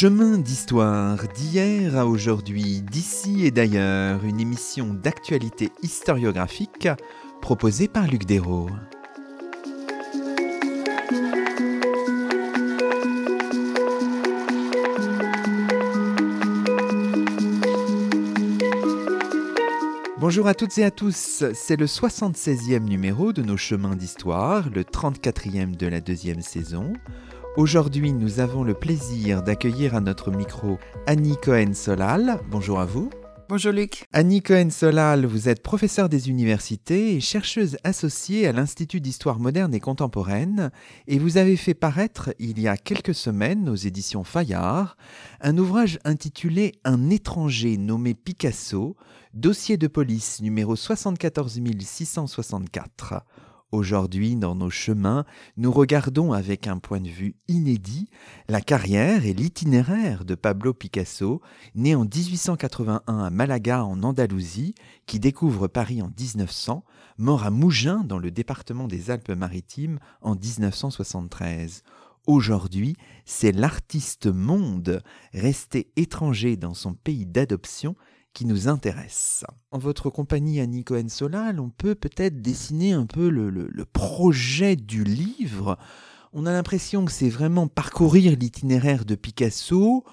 Chemin d'histoire d'hier à aujourd'hui, d'ici et d'ailleurs, une émission d'actualité historiographique proposée par Luc Dérault. Bonjour à toutes et à tous, c'est le 76e numéro de nos chemins d'histoire, le 34e de la deuxième saison. Aujourd'hui, nous avons le plaisir d'accueillir à notre micro Annie Cohen-Solal. Bonjour à vous. Bonjour Luc. Annie Cohen-Solal, vous êtes professeure des universités et chercheuse associée à l'Institut d'histoire moderne et contemporaine et vous avez fait paraître il y a quelques semaines aux éditions Fayard un ouvrage intitulé Un étranger nommé Picasso, dossier de police numéro 74 664 Aujourd'hui, dans nos chemins, nous regardons avec un point de vue inédit la carrière et l'itinéraire de Pablo Picasso, né en 1881 à Malaga en Andalousie, qui découvre Paris en 1900, mort à Mougins dans le département des Alpes-Maritimes en 1973. Aujourd'hui, c'est l'artiste monde, resté étranger dans son pays d'adoption, qui nous intéresse. En votre compagnie, Annie Cohen-Solal, on peut peut-être dessiner un peu le, projet du livre. On a l'impression que c'est vraiment parcourir l'itinéraire de Picasso,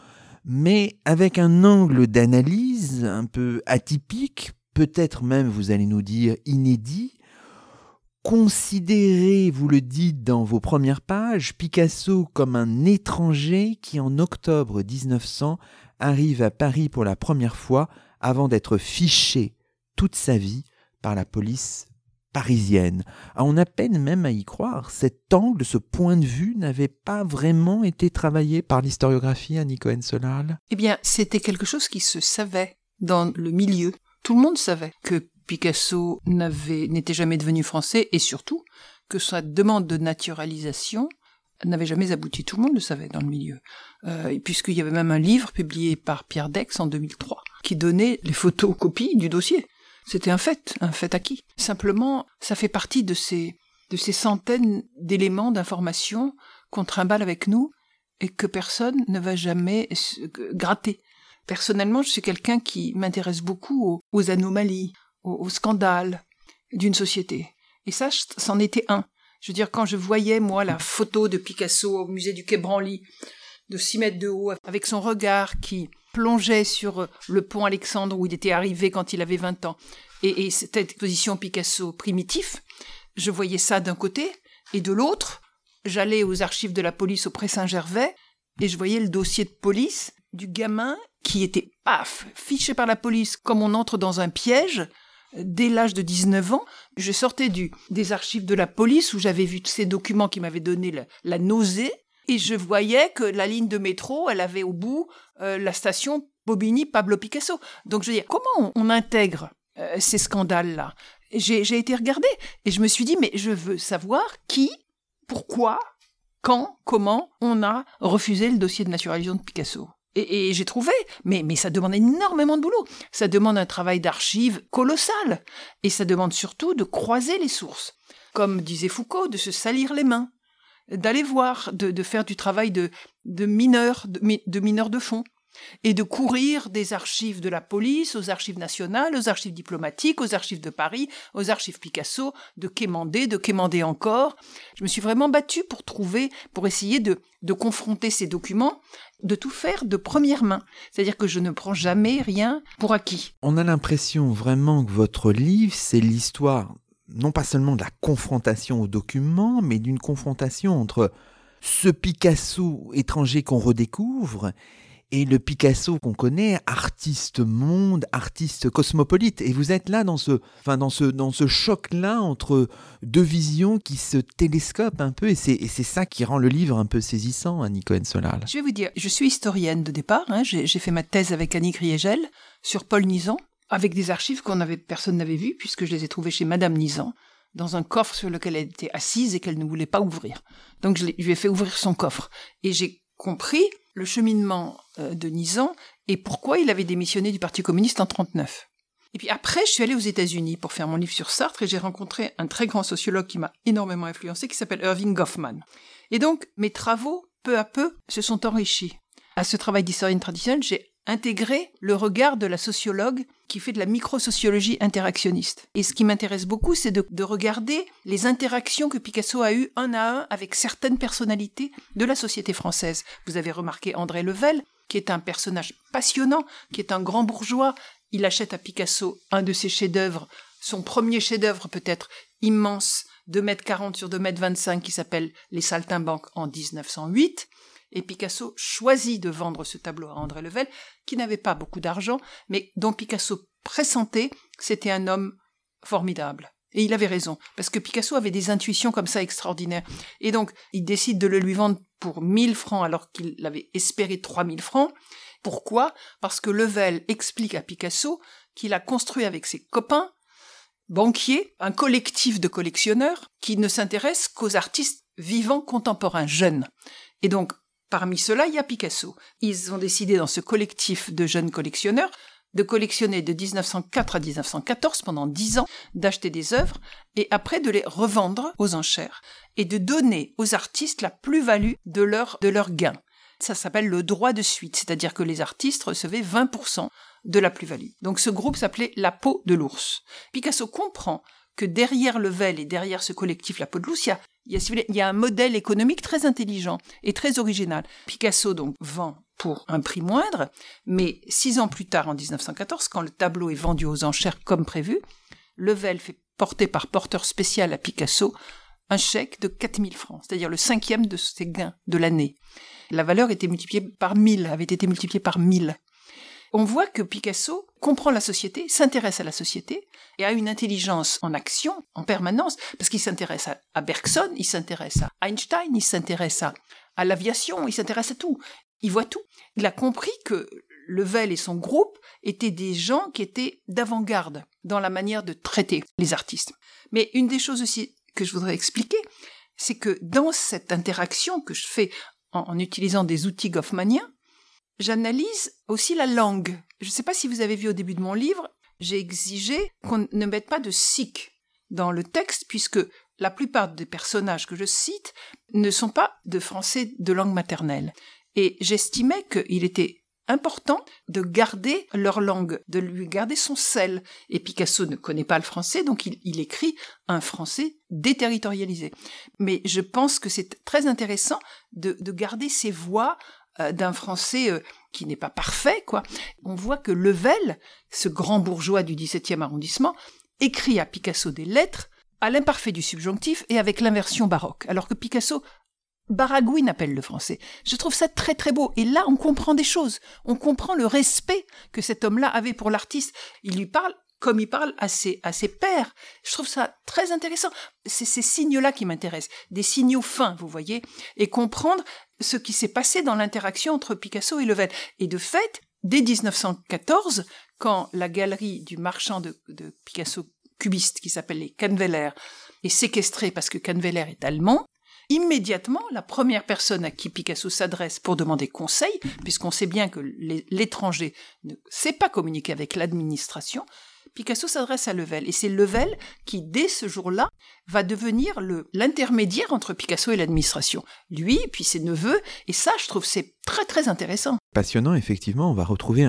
mais avec un angle d'analyse un peu atypique, peut-être même, vous allez nous dire, inédit. Considérez, vous le dites dans vos premières pages, Picasso comme un étranger qui, en octobre 1900, arrive à Paris pour la première fois avant d'être fiché toute sa vie par la police parisienne. On a peine même à y croire. Cet angle, ce point de vue n'avait pas vraiment été travaillé par l'historiographie à Cohen Solal Eh bien, c'était quelque chose qui se savait dans le milieu. Tout le monde savait que Picasso n'était jamais devenu français et surtout que sa demande de naturalisation n'avait jamais abouti. Tout le monde le savait dans le milieu, euh, puisqu'il y avait même un livre publié par Pierre Dex en 2003 qui donnait les photocopies du dossier. C'était un fait, un fait acquis. Simplement, ça fait partie de ces, de ces centaines d'éléments d'information qu'on trimballe avec nous et que personne ne va jamais gratter. Personnellement, je suis quelqu'un qui m'intéresse beaucoup aux, anomalies, aux scandales d'une société. Et ça, c'en était un. Je veux dire, quand je voyais, moi, la photo de Picasso au musée du Quai Branly, de 6 mètres de haut, avec son regard qui plongeait sur le pont Alexandre où il était arrivé quand il avait 20 ans, et, cette exposition Picasso primitif, je voyais ça d'un côté, et de l'autre, j'allais aux archives de la police au Pré Saint-Gervais, et je voyais le dossier de police du gamin qui était, paf, fiché par la police comme on entre dans un piège, dès l'âge de 19 ans, je sortais du, des archives de la police où j'avais vu ces documents qui m'avaient donné la, nausée et je voyais que la ligne de métro, elle avait au bout euh, la station Bobigny Pablo Picasso. Donc je veux dire, comment on, intègre euh, ces scandales-là? J'ai été regardée et je me suis dit, mais je veux savoir qui, pourquoi, quand, comment on a refusé le dossier de naturalisation de Picasso. Et, j'ai trouvé, mais, mais ça demande énormément de boulot. Ça demande un travail d'archives colossal. Et ça demande surtout de croiser les sources. Comme disait Foucault, de se salir les mains, d'aller voir, de, faire du travail de, mineur, de, de mineur de fond et de courir des archives de la police aux archives nationales, aux archives diplomatiques, aux archives de Paris, aux archives Picasso, de quémander, de quémander encore. Je me suis vraiment battue pour trouver, pour essayer de, de confronter ces documents, de tout faire de première main. C'est-à-dire que je ne prends jamais rien pour acquis. On a l'impression vraiment que votre livre, c'est l'histoire, non pas seulement de la confrontation aux documents, mais d'une confrontation entre ce Picasso étranger qu'on redécouvre et le Picasso qu'on connaît, artiste monde, artiste cosmopolite. Et vous êtes là dans ce, enfin dans ce, dans ce choc-là entre deux visions qui se télescopent un peu, et c'est, ça qui rend le livre un peu saisissant, Annie Cohen-Solal. Je vais vous dire, je suis historienne de départ. Hein. j'ai, fait ma thèse avec Annie Riegel sur Paul Nizan, avec des archives qu'on avait, personne n'avait vues, puisque je les ai trouvées chez Madame Nizan dans un coffre sur lequel elle était assise et qu'elle ne voulait pas ouvrir. Donc je, lui ai fait ouvrir son coffre. Et j'ai compris le cheminement euh, de Nizan et pourquoi il avait démissionné du Parti communiste en 1939. Et puis après, je suis allée aux États-Unis pour faire mon livre sur Sartre et j'ai rencontré un très grand sociologue qui m'a énormément influencé, qui s'appelle Irving Goffman. Et donc, mes travaux, peu à peu, se sont enrichis. à ce travail d'historienne traditionnelle, j'ai intégré le regard de la sociologue qui fait de la microsociologie interactionniste. Et ce qui m'intéresse beaucoup, c'est de, de, regarder les interactions que Picasso a eues un à un avec certaines personnalités de la société française. Vous avez remarqué André Level, qui est un personnage passionnant, qui est un grand bourgeois. Il achète à Picasso un de ses chefs-d'œuvre, son premier chef-d'œuvre peut-être immense, 2 mètres 40 sur 2 mètres 25, qui s'appelle Les Saltimbanques en 1908. Et Picasso choisit de vendre ce tableau à André Level, qui n'avait pas beaucoup d'argent, mais dont Picasso pressentait c'était un homme formidable. Et il avait raison, parce que Picasso avait des intuitions comme ça extraordinaires. Et donc, il décide de le lui vendre pour 1000 francs alors qu'il avait espéré 3000 francs. Pourquoi? Parce que Level explique à Picasso qu'il a construit avec ses copains banquiers un collectif de collectionneurs qui ne s'intéressent qu'aux artistes vivants contemporains jeunes. Et donc, Parmi ceux-là, il y a Picasso. Ils ont décidé dans ce collectif de jeunes collectionneurs de collectionner de 1904 à 1914 pendant dix ans, d'acheter des œuvres et après de les revendre aux enchères et de donner aux artistes la plus-value de leur, de leur gain. Ça s'appelle le droit de suite, c'est-à-dire que les artistes recevaient 20% de la plus-value. Donc ce groupe s'appelait La peau de l'ours. Picasso comprend que derrière le Vel et derrière ce collectif La peau de l'ours, il y a il y, a, un modèle économique très intelligent et très original. Picasso donc vend pour un prix moindre, mais six ans plus tard, en 1914, quand le tableau est vendu aux enchères comme prévu, Level fait porter par porteur spécial à Picasso un chèque de 4000 francs, c'est-à-dire le cinquième de ses gains de l'année. La valeur était multipliée par 1000, avait été multipliée par 1000 on voit que Picasso comprend la société, s'intéresse à la société et a une intelligence en action en permanence, parce qu'il s'intéresse à, Bergson, il s'intéresse à Einstein, il s'intéresse à, l'aviation, il s'intéresse à tout. Il voit tout. Il a compris que Level et son groupe étaient des gens qui étaient d'avant-garde dans la manière de traiter les artistes. Mais une des choses aussi que je voudrais expliquer, c'est que dans cette interaction que je fais en utilisant des outils goffmaniens, J'analyse aussi la langue. Je ne sais pas si vous avez vu au début de mon livre, j'ai exigé qu'on ne mette pas de sikh dans le texte, puisque la plupart des personnages que je cite ne sont pas de français de langue maternelle. Et j'estimais qu'il était important de garder leur langue, de lui garder son sel. Et Picasso ne connaît pas le français, donc il, écrit un français déterritorialisé. Mais je pense que c'est très intéressant de, de garder ces voix d'un français euh, qui n'est pas parfait, quoi. On voit que Level, ce grand bourgeois du XVIIe arrondissement, écrit à Picasso des lettres à l'imparfait du subjonctif et avec l'inversion baroque, alors que Picasso baragouine appelle le français. Je trouve ça très très beau. Et là, on comprend des choses. On comprend le respect que cet homme-là avait pour l'artiste. Il lui parle comme il parle à ses, à ses pères. Je trouve ça très intéressant. C'est ces signes-là qui m'intéressent, des signaux fins, vous voyez, et comprendre ce qui s'est passé dans l'interaction entre Picasso et Level. Et de fait, dès 1914, quand la galerie du marchand de, Picasso cubiste, qui s'appelle les Canveller, est séquestrée parce que Canveller est allemand, immédiatement, la première personne à qui Picasso s'adresse pour demander conseil, puisqu'on sait bien que l'étranger ne sait pas communiquer avec l'administration, Picasso s'adresse à Level. Et c'est Level qui, dès ce jour-là, va devenir l'intermédiaire entre Picasso et l'administration. Lui, puis ses neveux. Et ça, je trouve, c'est très, très intéressant. Passionnant, effectivement. On va retrouver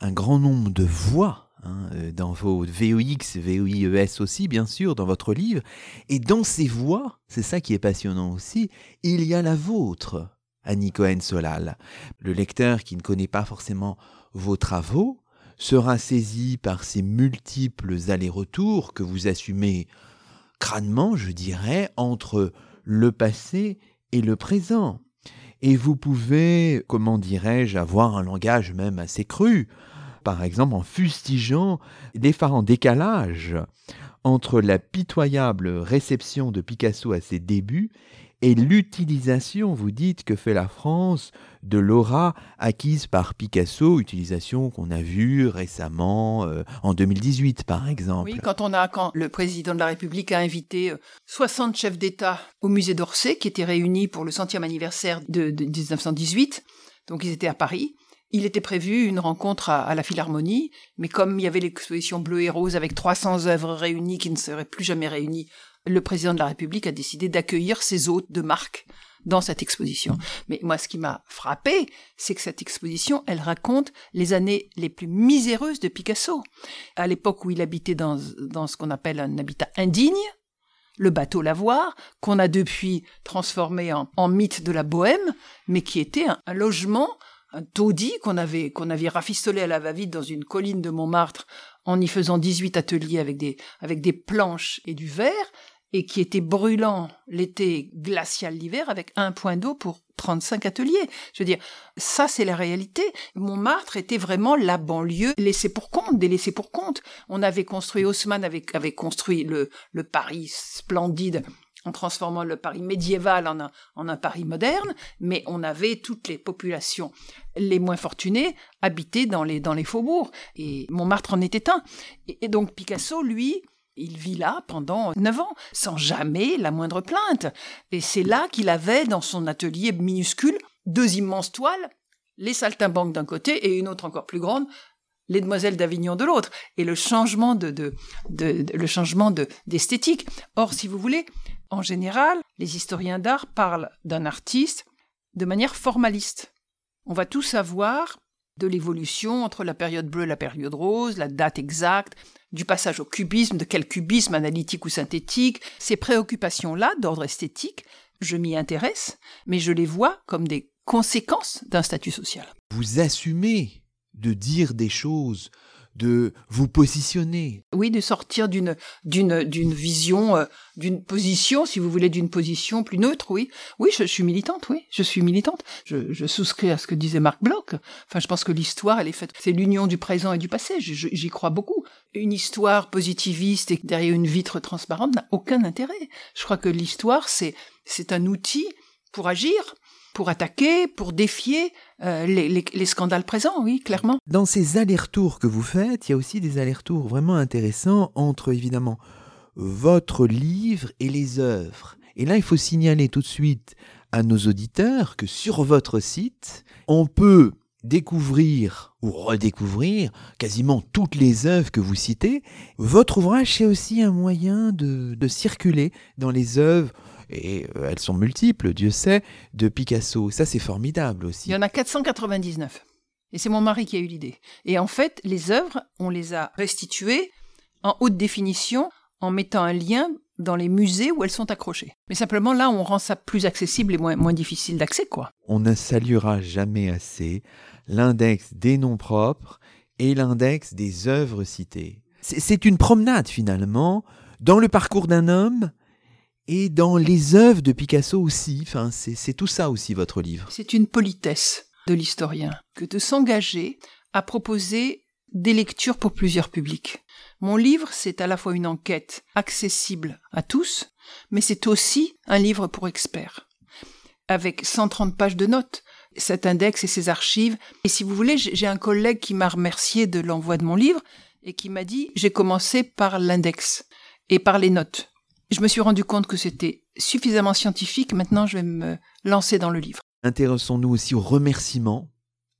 un, grand nombre de voix hein, euh, dans vos VOX, VOIES aussi, bien sûr, dans votre livre. Et dans ces voix, c'est ça qui est passionnant aussi, il y a la vôtre, Annie Cohen-Solal. Le lecteur qui ne connaît pas forcément vos travaux, sera saisi par ces multiples allers-retours que vous assumez crânement, je dirais, entre le passé et le présent. Et vous pouvez, comment dirais-je, avoir un langage même assez cru, par exemple en fustigeant l'effarant décalage entre la pitoyable réception de Picasso à ses débuts et l'utilisation, vous dites, que fait la France de l'aura acquise par Picasso, utilisation qu'on a vue récemment euh, en 2018 par exemple. Oui, quand on a quand le président de la République a invité 60 euh, chefs d'État au musée d'Orsay qui étaient réunis pour le centième anniversaire de, 1918, donc ils étaient à Paris. Il était prévu une rencontre à, à, la Philharmonie, mais comme il y avait l'exposition Bleu et Rose avec 300 œuvres réunies qui ne seraient plus jamais réunies le président de la République a décidé d'accueillir ses hôtes de marque dans cette exposition. Mais moi, ce qui m'a frappé, c'est que cette exposition, elle raconte les années les plus miséreuses de Picasso. À l'époque où il habitait dans, dans ce qu'on appelle un habitat indigne, le bateau Lavoir, qu'on a depuis transformé en, mythe de la bohème, mais qui était un, logement, un taudis qu'on avait, qu'on avait rafistolé à la va-vite dans une colline de Montmartre en y faisant 18 ateliers avec des, avec des planches et du verre, et qui était brûlant l'été, glacial l'hiver, avec un point d'eau pour 35 ateliers. Je veux dire, ça c'est la réalité. Montmartre était vraiment la banlieue laissée pour compte, délaissée pour compte. On avait construit, Haussmann avait, construit le, le Paris splendide en transformant le Paris médiéval en un, en un Paris moderne, mais on avait toutes les populations les moins fortunées habitées dans les, dans les faubourgs. Et Montmartre en était un. et donc Picasso, lui, il vit là pendant neuf ans, sans jamais la moindre plainte. Et c'est là qu'il avait, dans son atelier minuscule, deux immenses toiles, les saltimbanques d'un côté et une autre encore plus grande, les demoiselles d'Avignon de l'autre. Et le changement de, de, le changement d'esthétique. Or, si vous voulez, en général, les historiens d'art parlent d'un artiste de manière formaliste. On va tout savoir de l'évolution entre la période bleue et la période rose, la date exacte, du passage au cubisme, de quel cubisme analytique ou synthétique. Ces préoccupations-là, d'ordre esthétique, je m'y intéresse, mais je les vois comme des conséquences d'un statut social. Vous assumez de dire des choses de vous positionner. Oui, de sortir d'une d'une d'une vision, euh, d'une position, si vous voulez, d'une position plus neutre. Oui, oui, je, suis militante. Oui, je suis militante. Je, je, souscris à ce que disait Marc Bloch. Enfin, je pense que l'histoire, elle est faite. C'est l'union du présent et du passé. J'y crois beaucoup. Une histoire positiviste et derrière une vitre transparente n'a aucun intérêt. Je crois que l'histoire, c'est c'est un outil pour agir pour attaquer, pour défier euh, les, scandales présents, oui, clairement. Dans ces allers-retours que vous faites, il y a aussi des allers-retours vraiment intéressants entre, évidemment, votre livre et les œuvres. Et là, il faut signaler tout de suite à nos auditeurs que sur votre site, on peut découvrir ou redécouvrir quasiment toutes les œuvres que vous citez. Votre ouvrage, c'est aussi un moyen de, de circuler dans les œuvres et euh, elles sont multiples, Dieu sait, de Picasso. Ça, c'est formidable aussi. Il y en a 499. Et c'est mon mari qui a eu l'idée. Et en fait, les œuvres, on les a restituées en haute définition en mettant un lien dans les musées où elles sont accrochées. Mais simplement là, on rend ça plus accessible et moins, moins difficile d'accès, quoi. On ne saluera jamais assez l'index des noms propres et l'index des œuvres citées. C'est une promenade finalement dans le parcours d'un homme et dans les œuvres de Picasso aussi. Enfin, c'est tout ça aussi votre livre. C'est une politesse de l'historien que de s'engager à proposer des lectures pour plusieurs publics. Mon livre, c'est à la fois une enquête accessible à tous, mais c'est aussi un livre pour experts, avec 130 pages de notes, cet index et ses archives. Et si vous voulez, j'ai un collègue qui m'a remercié de l'envoi de mon livre et qui m'a dit, j'ai commencé par l'index et par les notes. Je me suis rendu compte que c'était suffisamment scientifique, maintenant je vais me lancer dans le livre. Intéressons-nous aussi aux remerciements.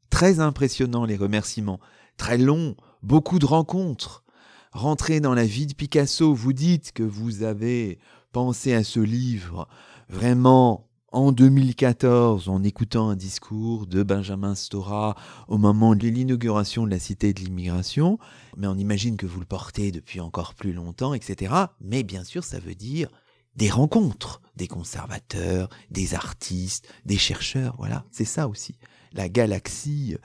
Très impressionnants les remerciements, très longs, beaucoup de rencontres. Rentrez dans la vie de Picasso, vous dites que vous avez pensé à ce livre vraiment en 2014 en écoutant un discours de Benjamin Stora au moment de l'inauguration de la Cité de l'immigration, mais on imagine que vous le portez depuis encore plus longtemps, etc. Mais bien sûr, ça veut dire des rencontres, des conservateurs, des artistes, des chercheurs, voilà, c'est ça aussi. La galaxie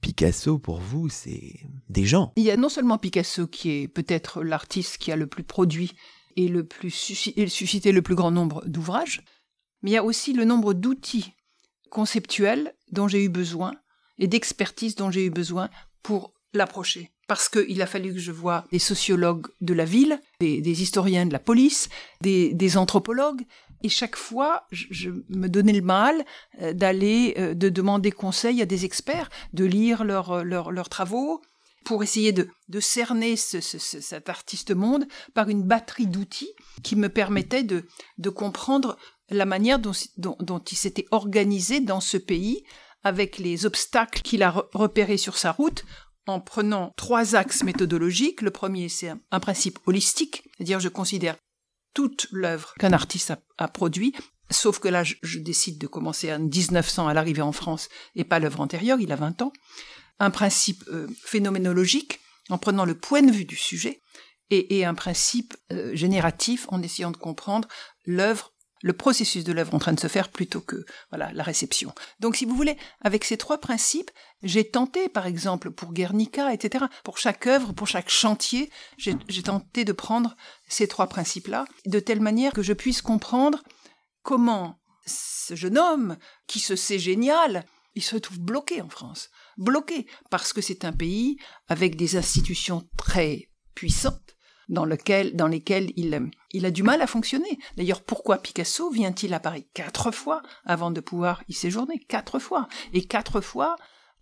Picasso, pour vous, c'est des gens. Il y a non seulement Picasso qui est peut-être l'artiste qui a le plus produit et le plus suscité le plus grand nombre d'ouvrages, mais il y a aussi le nombre d'outils conceptuels dont j'ai eu besoin et d'expertise dont j'ai eu besoin pour l'approcher. Parce qu'il a fallu que je voie des sociologues de la ville, des, historiens de la police, des, anthropologues, et chaque fois, je, me donnais le mal euh, d'aller, euh, de demander conseil à des experts, de lire leurs leurs travaux, pour essayer de, cerner cet artiste monde par une batterie d'outils qui me permettait de, de comprendre la manière dont, il s'était organisé dans ce pays, avec les obstacles qu'il a repérés sur sa route, en prenant trois axes méthodologiques. Le premier, c'est un, principe holistique, c'est-à-dire je considère toute l'œuvre qu'un artiste a, produit Sauf que là, je, décide de commencer en 1900 à l'arrivée en France et pas l'œuvre antérieure, il a 20 ans. Un principe euh, phénoménologique en prenant le point de vue du sujet et, et un principe euh, génératif en essayant de comprendre l'œuvre le processus de l'œuvre en train de se faire plutôt que voilà la réception. Donc si vous voulez, avec ces trois principes, j'ai tenté, par exemple, pour Guernica, etc., pour chaque œuvre, pour chaque chantier, j'ai tenté de prendre ces trois principes-là, de telle manière que je puisse comprendre comment ce jeune homme, qui se sait génial, il se trouve bloqué en France. Bloqué, parce que c'est un pays avec des institutions très puissantes, dans, lequel, dans lesquelles il, il a du mal à fonctionner. D'ailleurs, pourquoi Picasso vient-il à Paris quatre fois avant de pouvoir y séjourner? Quatre fois. Et quatre fois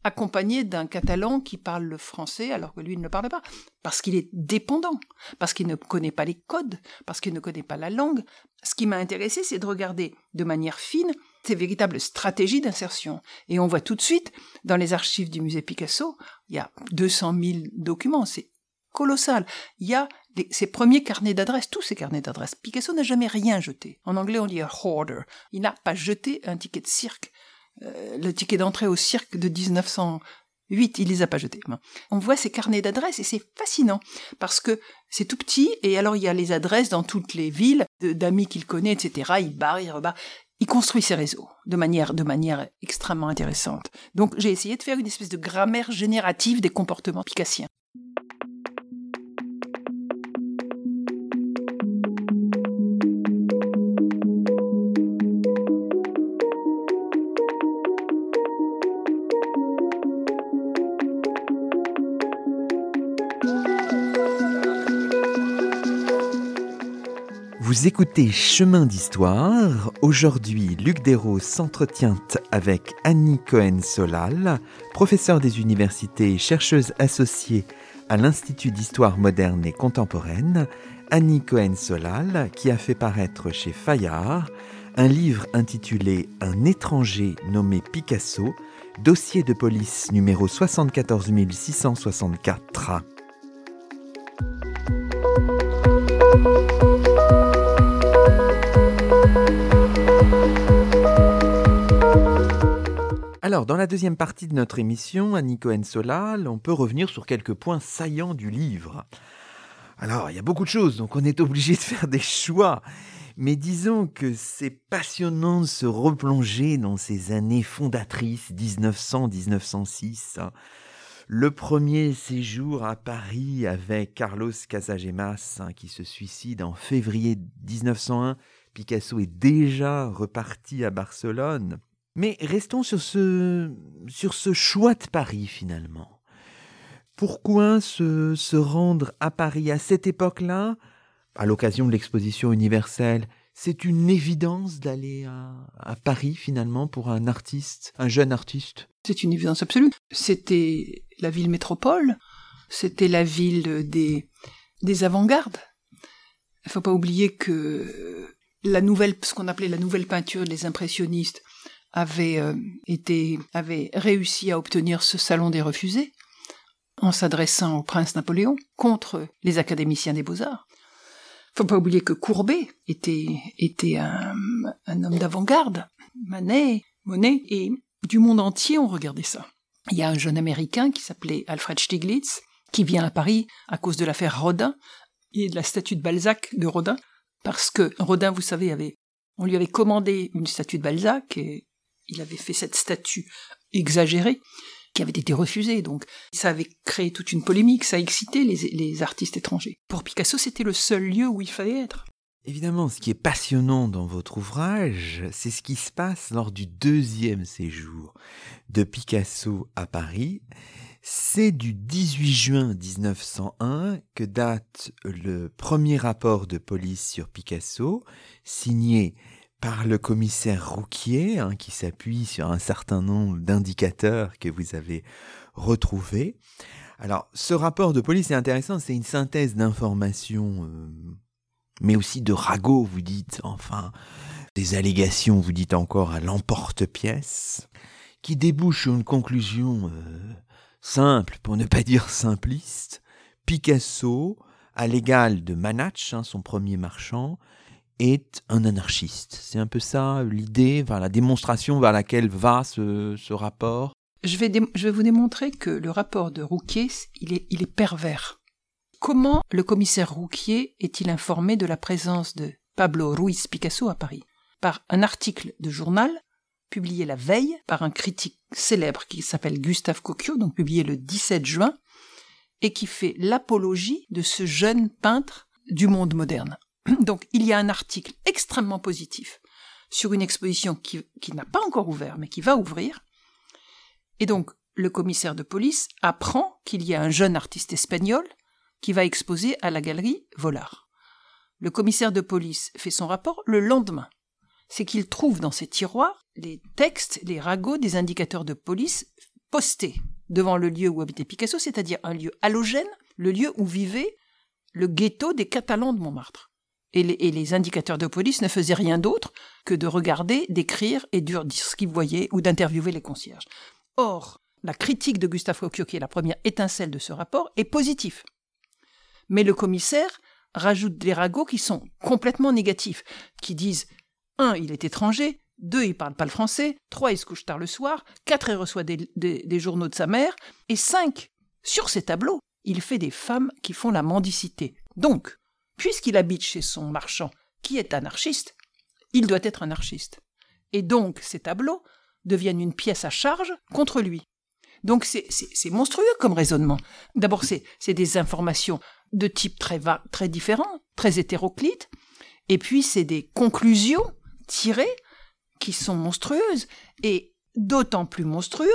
accompagné d'un catalan qui parle le français alors que lui ne le parle pas. Parce qu'il est dépendant, parce qu'il ne connaît pas les codes, parce qu'il ne connaît pas la langue. Ce qui m'a intéressé, c'est de regarder de manière fine ces véritables stratégies d'insertion. Et on voit tout de suite, dans les archives du musée Picasso, il y a 200 000 documents, colossal. Il y a ses premiers carnets d'adresses, tous ces carnets d'adresses. Picasso n'a jamais rien jeté. En anglais, on dit a hoarder. Il n'a pas jeté un ticket de cirque. Euh, le ticket d'entrée au cirque de 1908, il les a pas jetés. On voit ces carnets d'adresses et c'est fascinant parce que c'est tout petit et alors il y a les adresses dans toutes les villes d'amis qu'il connaît, etc. Il barre, il rebarre. Il construit ses réseaux de manière, de manière extrêmement intéressante. Donc j'ai essayé de faire une espèce de grammaire générative des comportements picassiens. Vous écoutez Chemin d'Histoire. Aujourd'hui, Luc Desros s'entretient avec Annie Cohen-Solal, professeure des universités et chercheuse associée à l'Institut d'Histoire moderne et contemporaine. Annie Cohen-Solal, qui a fait paraître chez Fayard un livre intitulé Un étranger nommé Picasso, dossier de police numéro 74 Alors, dans la deuxième partie de notre émission, à Nico Solal, on peut revenir sur quelques points saillants du livre. Alors, il y a beaucoup de choses, donc on est obligé de faire des choix. Mais disons que c'est passionnant de se replonger dans ces années fondatrices 1900-1906. Hein. Le premier séjour à Paris avec Carlos Casagemas hein, qui se suicide en février 1901. Picasso est déjà reparti à Barcelone. Mais restons sur ce, sur ce choix de Paris finalement. Pourquoi se, se rendre à Paris à cette époque-là, à l'occasion de l'exposition universelle C'est une évidence d'aller à, à Paris finalement pour un artiste, un jeune artiste? C'est une évidence absolue. C'était la ville métropole, c'était la ville des, des avant-gardes. Il ne faut pas oublier que la nouvelle, ce qu'on appelait la nouvelle peinture des impressionnistes, avait euh, été avait réussi à obtenir ce salon des refusés en s'adressant au prince Napoléon contre les académiciens des beaux-arts. Faut pas oublier que Courbet était était un, un homme d'avant-garde, Manet, Monet et du monde entier on regardait ça. Il y a un jeune américain qui s'appelait Alfred Stieglitz qui vient à Paris à cause de l'affaire Rodin et de la statue de Balzac de Rodin parce que Rodin, vous savez, avait on lui avait commandé une statue de Balzac et il avait fait cette statue exagérée qui avait été refusée, donc ça avait créé toute une polémique, ça a excité les, les artistes étrangers. Pour Picasso, c'était le seul lieu où il fallait être. Évidemment, ce qui est passionnant dans votre ouvrage, c'est ce qui se passe lors du deuxième séjour de Picasso à Paris. C'est du 18 juin 1901 que date le premier rapport de police sur Picasso, signé par le commissaire Rouquier, hein, qui s'appuie sur un certain nombre d'indicateurs que vous avez retrouvés. Alors, ce rapport de police est intéressant, c'est une synthèse d'informations, euh, mais aussi de ragots, vous dites, enfin, des allégations, vous dites encore, à l'emporte-pièce, qui débouche sur une conclusion euh, simple, pour ne pas dire simpliste. Picasso, à l'égal de Manach, hein, son premier marchand, est un anarchiste. C'est un peu ça l'idée, la démonstration vers laquelle va ce, rapport. Je vais, je vais, vous démontrer que le rapport de Rouquier, il est, il est pervers. Comment le commissaire Rouquier est-il informé de la présence de Pablo Ruiz Picasso à Paris? Par un article de journal publié la veille par un critique célèbre qui s'appelle Gustave Cocchio, donc publié le 17 juin, et qui fait l'apologie de ce jeune peintre du monde moderne. Donc il y a un article extrêmement positif sur une exposition qui, n'a pas encore ouvert, mais qui va ouvrir. Et donc le commissaire de police apprend qu'il y a un jeune artiste espagnol qui va exposer à la galerie Volard. Le commissaire de police fait son rapport le lendemain. C'est qu'il trouve dans ses tiroirs les textes, les ragots des indicateurs de police postés devant le lieu où habitait Picasso, c'est-à-dire un lieu halogène, le lieu où vivait le ghetto des Catalans de Montmartre. Et les, indicateurs de police ne faisaient rien d'autre que de regarder, d'écrire et de dire ce qu'ils voyaient ou d'interviewer les concierges. Or, la critique de Gustave Cocchio, qui est la première étincelle de ce rapport, est positive. Mais le commissaire rajoute des ragots qui sont complètement négatifs, qui disent un, il est étranger, deux, il parle pas le français, trois, il se couche tard le soir, quatre, il reçoit des, journaux de sa mère, et cinq, sur ces tableaux, il fait des femmes qui font la mendicité. Donc, puisqu'il habite chez son marchand, qui est anarchiste, il doit être anarchiste. Et donc ces tableaux deviennent une pièce à charge contre lui. Donc c'est monstrueux comme raisonnement. D'abord, c'est des informations de type très, très différent, très hétéroclite, et puis c'est des conclusions tirées qui sont monstrueuses, et d'autant plus monstrueux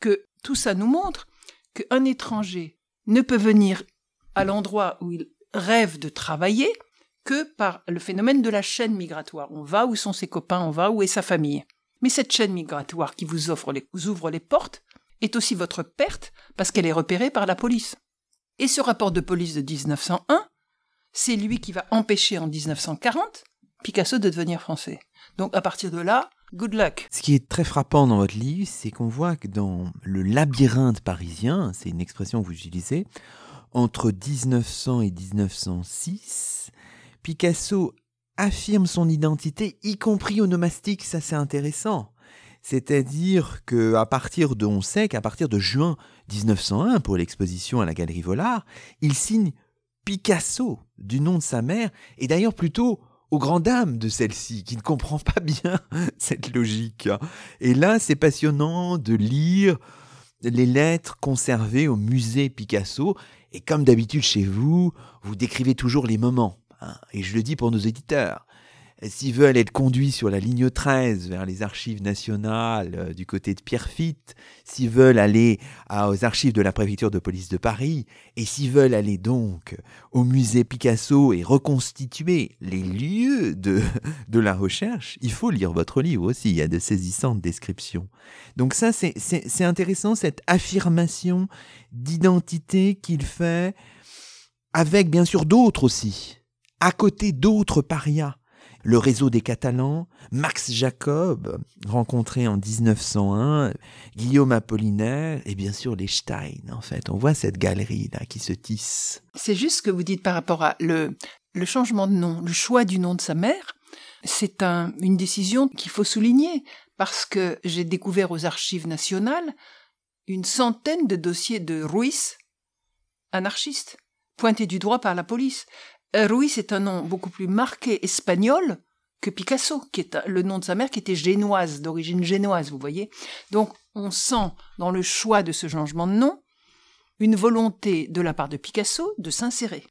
que tout ça nous montre qu'un étranger ne peut venir à l'endroit où il rêve de travailler que par le phénomène de la chaîne migratoire. On va où sont ses copains, on va où est sa famille. Mais cette chaîne migratoire qui vous, ouvre les portes est aussi votre perte parce qu'elle est repérée par la police. Et ce rapport de police de 1901, c'est lui qui va empêcher en 1940 Picasso de devenir français. Donc à partir de là, good luck. Ce qui est très frappant dans votre livre, c'est qu'on voit que dans le labyrinthe parisien, c'est une expression que vous utilisez, entre 1900 et 1906, Picasso affirme son identité, y compris onomastique, ça c'est intéressant. C'est-à-dire que à partir de, on sait qu'à partir de juin 1901, pour l'exposition à la Galerie Volard, il signe Picasso du nom de sa mère, et d'ailleurs plutôt aux grandes dames de celle-ci, qui ne comprend pas bien cette logique. Et là, c'est passionnant de lire les lettres conservées au musée Picasso, et comme d'habitude chez vous, vous décrivez toujours les moments. Hein. et je le dis pour nos éditeurs. S'ils veulent être conduits sur la ligne 13 vers les archives nationales euh, du côté de Pierrefitte, s'ils veulent aller aux archives de la préfecture de police de Paris, et s'ils veulent aller donc au musée Picasso et reconstituer les lieux de, de la recherche, il faut lire votre livre aussi, il y a de saisissantes descriptions. Donc ça, c'est intéressant, cette affirmation d'identité qu'il fait avec bien sûr d'autres aussi, à côté d'autres parias le réseau des Catalans, Max Jacob, rencontré en 1901, Guillaume Apollinaire et bien sûr les Stein. En fait, on voit cette galerie là qui se tisse. C'est juste ce que vous dites par rapport à le, changement de nom, le choix du nom de sa mère. C'est un, une décision qu'il faut souligner parce que j'ai découvert aux archives nationales une centaine de dossiers de Ruiz, anarchiste, pointés du droit par la police. Euh, Ruiz est un nom beaucoup plus marqué espagnol que Picasso, qui est le nom de sa mère qui était génoise, d'origine génoise, vous voyez. Donc on sent dans le choix de ce changement de nom une volonté de la part de Picasso de s'insérer,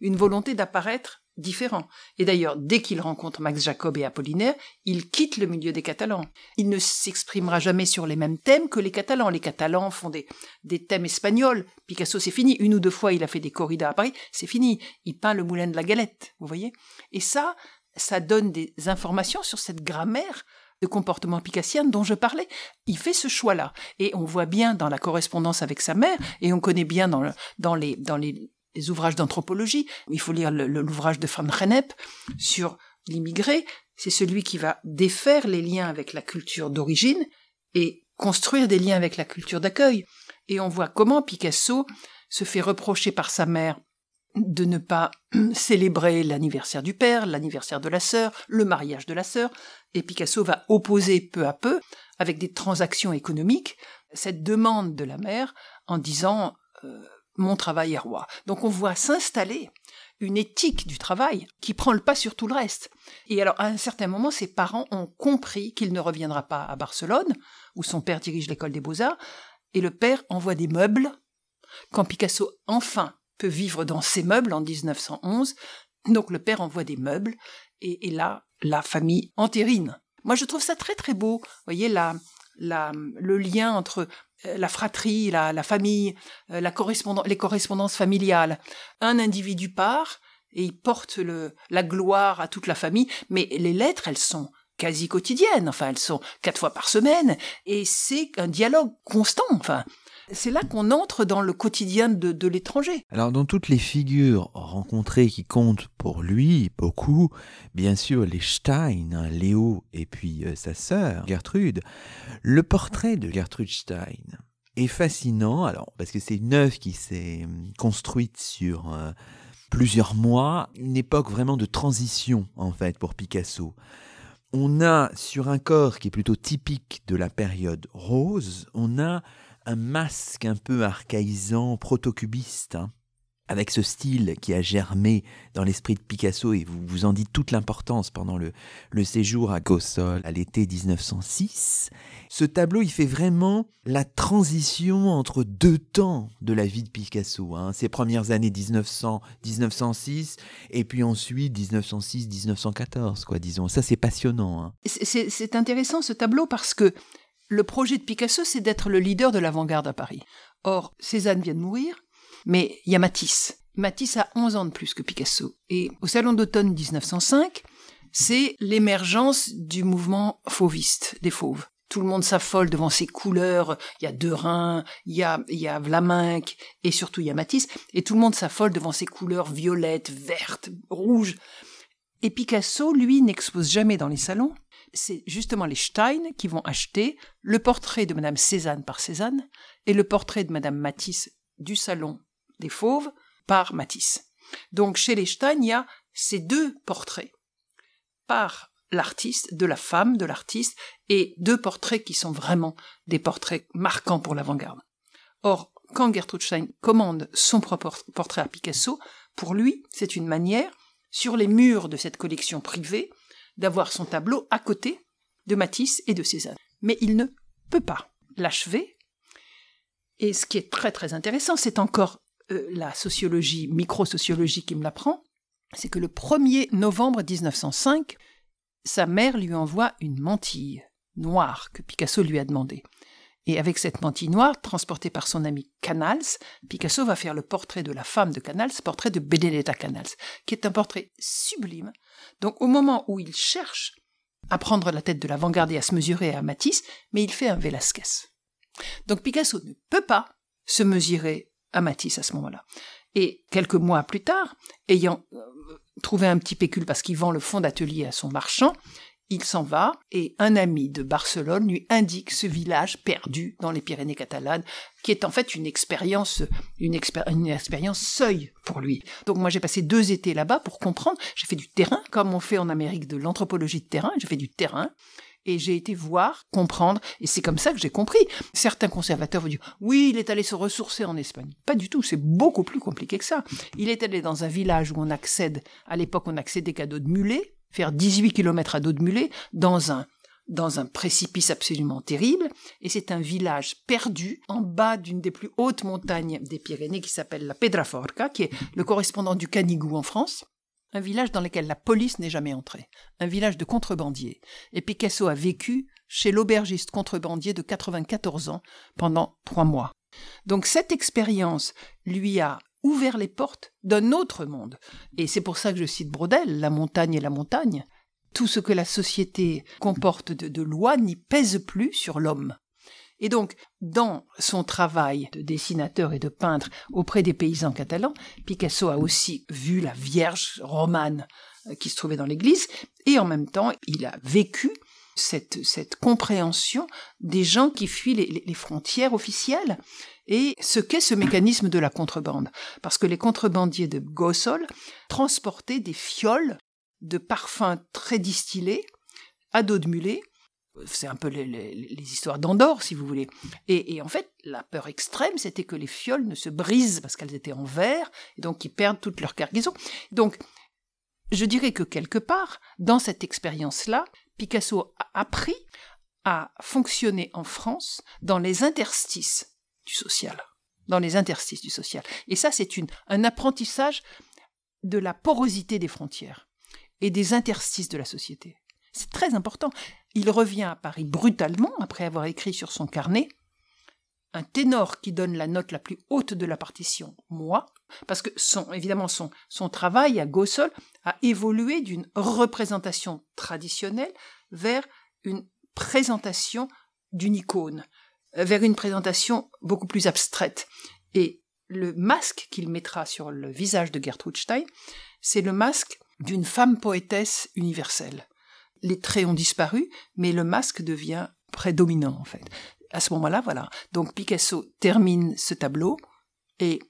une volonté d'apparaître différent. Et d'ailleurs, dès qu'il rencontre Max Jacob et Apollinaire, il quitte le milieu des Catalans. Il ne s'exprimera jamais sur les mêmes thèmes que les Catalans. Les Catalans font des, des thèmes espagnols. Picasso, c'est fini. Une ou deux fois, il a fait des corridas à Paris. C'est fini. Il peint le moulin de la galette. Vous voyez? Et ça, ça donne des informations sur cette grammaire de comportement picassien dont je parlais. Il fait ce choix-là. Et on voit bien dans la correspondance avec sa mère, et on connaît bien dans, dans les, dans les les ouvrages d'anthropologie. Il faut lire l'ouvrage de Van Gennep sur l'immigré. C'est celui qui va défaire les liens avec la culture d'origine et construire des liens avec la culture d'accueil. Et on voit comment Picasso se fait reprocher par sa mère de ne pas célébrer l'anniversaire du père, l'anniversaire de la sœur, le mariage de la sœur, et Picasso va opposer peu à peu, avec des transactions économiques, cette demande de la mère en disant euh, mon travail est roi. Donc on voit s'installer une éthique du travail qui prend le pas sur tout le reste. Et alors à un certain moment, ses parents ont compris qu'il ne reviendra pas à Barcelone, où son père dirige l'école des beaux-arts, et le père envoie des meubles. Quand Picasso enfin peut vivre dans ses meubles en 1911, donc le père envoie des meubles, et, là, la famille entérine. Moi, je trouve ça très très beau. Vous voyez, la, le lien entre la fratrie, la, famille, euh, la les correspondances familiales. Un individu part et il porte le, la gloire à toute la famille, mais les lettres, elles sont quasi quotidiennes, enfin elles sont quatre fois par semaine, et c'est un dialogue constant, enfin c'est là qu'on entre dans le quotidien de, l'étranger. Alors dans toutes les figures rencontrées qui comptent pour lui beaucoup, bien sûr les Stein, Léo et puis euh, sa sœur Gertrude, le portrait de Gertrude Stein est fascinant, alors parce que c'est une œuvre qui s'est hum, construite sur euh, plusieurs mois, une époque vraiment de transition en fait pour Picasso. On a sur un corps qui est plutôt typique de la période rose, on a un masque un peu archaïsant, protocubiste, hein, avec ce style qui a germé dans l'esprit de Picasso, et vous vous en dites toute l'importance pendant le, le séjour à Gossol à l'été 1906. Ce tableau, il fait vraiment la transition entre deux temps de la vie de Picasso. Hein. Ses premières années 1900-1906, et puis ensuite 1906-1914, quoi, disons. Ça, c'est passionnant. Hein. C'est intéressant ce tableau parce que le projet de Picasso, c'est d'être le leader de l'avant-garde à Paris. Or, Cézanne vient de mourir, mais il y a Matisse. Matisse a 11 ans de plus que Picasso. Et au Salon d'automne 1905, c'est l'émergence du mouvement fauviste, des fauves. Tout le monde s'affole devant ces couleurs. Il y a Derain, il y a, Vlaminck, et surtout il y a Matisse. Et tout le monde s'affole devant ces couleurs violettes, vertes, rouges. Et Picasso, lui, n'expose jamais dans les salons c'est justement les Stein qui vont acheter le portrait de Madame Cézanne par Cézanne et le portrait de Madame Matisse du salon des Fauves par Matisse. Donc chez les Stein, il y a ces deux portraits par l'artiste, de la femme de l'artiste, et deux portraits qui sont vraiment des portraits marquants pour l'avant-garde. Or, quand Gertrude Stein commande son propre portrait à Picasso, pour lui, c'est une manière, sur les murs de cette collection privée, d'avoir son tableau à côté de Matisse et de Cézanne. Mais il ne peut pas l'achever. Et ce qui est très très intéressant, c'est encore euh, la sociologie, microsociologie qui me l'apprend, c'est que le 1er novembre 1905, sa mère lui envoie une mantille noire que Picasso lui a demandé. Et avec cette mantille noire, transportée par son ami Canals, Picasso va faire le portrait de la femme de Canals, portrait de Benedetta Canals, qui est un portrait sublime. Donc au moment où il cherche à prendre la tête de l'avant-garde et à se mesurer à Matisse, mais il fait un Velasquez. Donc Picasso ne peut pas se mesurer à Matisse à ce moment-là. Et quelques mois plus tard, ayant euh, trouvé un petit pécule parce qu'il vend le fond d'atelier à son marchand, il s'en va et un ami de Barcelone lui indique ce village perdu dans les Pyrénées catalanes, qui est en fait une expérience, une, expérience seuil pour lui. Donc moi j'ai passé deux étés là-bas pour comprendre. J'ai fait du terrain, comme on fait en Amérique de l'anthropologie de terrain. J'ai fait du terrain et j'ai été voir, comprendre, et c'est comme ça que j'ai compris. Certains conservateurs vont dire oui, il est allé se ressourcer en Espagne. Pas du tout, c'est beaucoup plus compliqué que ça. Il est allé dans un village où on accède, à l'époque on accédait qu'à dos de mulets, faire 18 km à dos de mulet dans un dans un précipice absolument terrible, et c'est un village perdu en bas d'une des plus hautes montagnes des Pyrénées qui s'appelle la Pedraforca, qui est le correspondant du Canigou en France, un village dans lequel la police n'est jamais entrée, un village de contrebandiers. Et Picasso a vécu chez l'aubergiste contrebandier de 94 ans pendant trois mois. Donc cette expérience lui a ouvert les portes d'un autre monde. Et c'est pour ça que je cite Brodel, la montagne et la montagne. Tout ce que la société comporte de, de lois n'y pèse plus sur l'homme. Et donc, dans son travail de dessinateur et de peintre auprès des paysans catalans, Picasso a aussi vu la Vierge romane euh, qui se trouvait dans l'église, et en même temps, il a vécu cette, cette compréhension des gens qui fuient les frontières officielles et ce qu'est ce mécanisme de la contrebande? Parce que les contrebandiers de Gossol transportaient des fioles de parfums très distillés à dos de mulet. C'est un peu les, histoires d'Andorre, si vous voulez. Et, et, en fait, la peur extrême, c'était que les fioles ne se brisent parce qu'elles étaient en verre, et donc qu'ils perdent toute leur cargaison. Donc, je dirais que quelque part, dans cette expérience-là, Picasso a appris à fonctionner en France dans les interstices social. Dans les interstices du social. Et ça, c'est un apprentissage de la porosité des frontières et des interstices de la société. C'est très important. Il revient à Paris brutalement, après avoir écrit sur son carnet, un ténor qui donne la note la plus haute de la partition, moi, parce que son, évidemment son, son travail à Gossol a évolué d'une représentation traditionnelle vers une présentation d'une icône, vers une présentation beaucoup plus abstraite. Et le masque qu'il mettra sur le visage de Gertrude Stein, c'est le masque d'une femme poétesse universelle. Les traits ont disparu, mais le masque devient prédominant en fait. À ce moment-là, voilà. Donc Picasso termine ce tableau et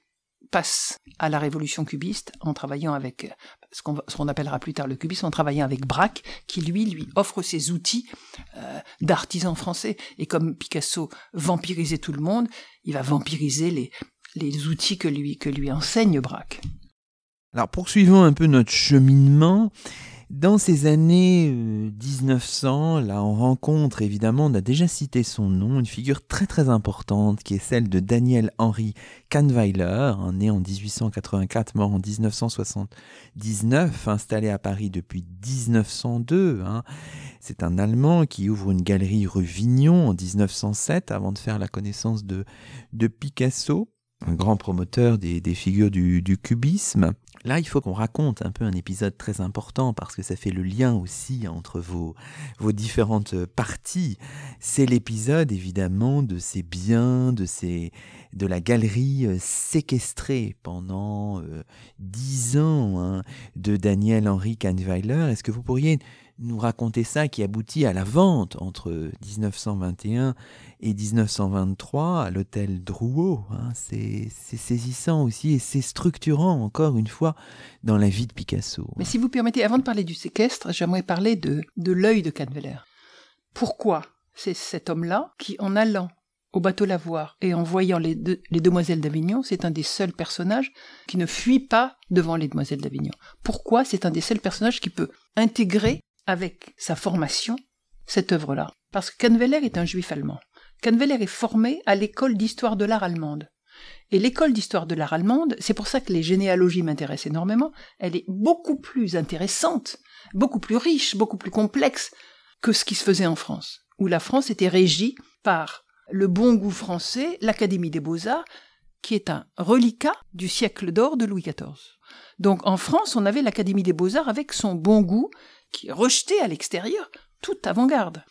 passe à la révolution cubiste en travaillant avec ce qu'on appellera plus tard le cubisme, en travaillant avec Braque, qui lui lui offre ses outils euh, d'artisan français. Et comme Picasso vampirisait tout le monde, il va vampiriser les, les outils que lui, que lui enseigne Braque. Alors poursuivons un peu notre cheminement. Dans ces années 1900, euh, là on rencontre évidemment, on a déjà cité son nom, une figure très très importante qui est celle de Daniel Henry Kahnweiler, né en 1884, mort en 1979, installé à Paris depuis 1902. Hein. C'est un Allemand qui ouvre une galerie rue Vignon en 1907 avant de faire la connaissance de, de Picasso un grand promoteur des, figures du, cubisme. Là, il faut qu'on raconte un peu un épisode très important parce que ça fait le lien aussi entre vos, différentes parties. C'est l'épisode évidemment de ces biens, de, ces, de la galerie euh, séquestrée pendant euh, dix ans hein, de Daniel Henry Kahnweiler. Est-ce que vous pourriez nous raconter ça qui aboutit à la vente entre 1921 et 1923 à l'hôtel Drouot. Hein. C'est saisissant aussi et c'est structurant encore une fois dans la vie de Picasso. Mais si vous permettez, avant de parler du séquestre, j'aimerais parler de, de l'œil de Canveller. Pourquoi c'est cet homme-là qui, en allant au bateau lavoir et en voyant les, les demoiselles d'Avignon, c'est un des seuls personnages qui ne fuit pas devant les demoiselles d'Avignon? Pourquoi c'est un des seuls personnages qui peut intégrer avec sa formation cette œuvre-là. Parce que Canveller est un juif allemand. Canveller est formé à l'école d'histoire de l'art allemande. Et l'école d'histoire de l'art allemande, c'est pour ça que les généalogies m'intéressent énormément, elle est beaucoup plus intéressante, beaucoup plus riche, beaucoup plus complexe que ce qui se faisait en France, où la France était régie par le bon goût français, l'Académie des beaux-arts, qui est un reliquat du siècle d'or de Louis XIV. Donc en France, on avait l'Académie des beaux-arts avec son bon goût, qui est rejeté à l'extérieur, toute avant-garde.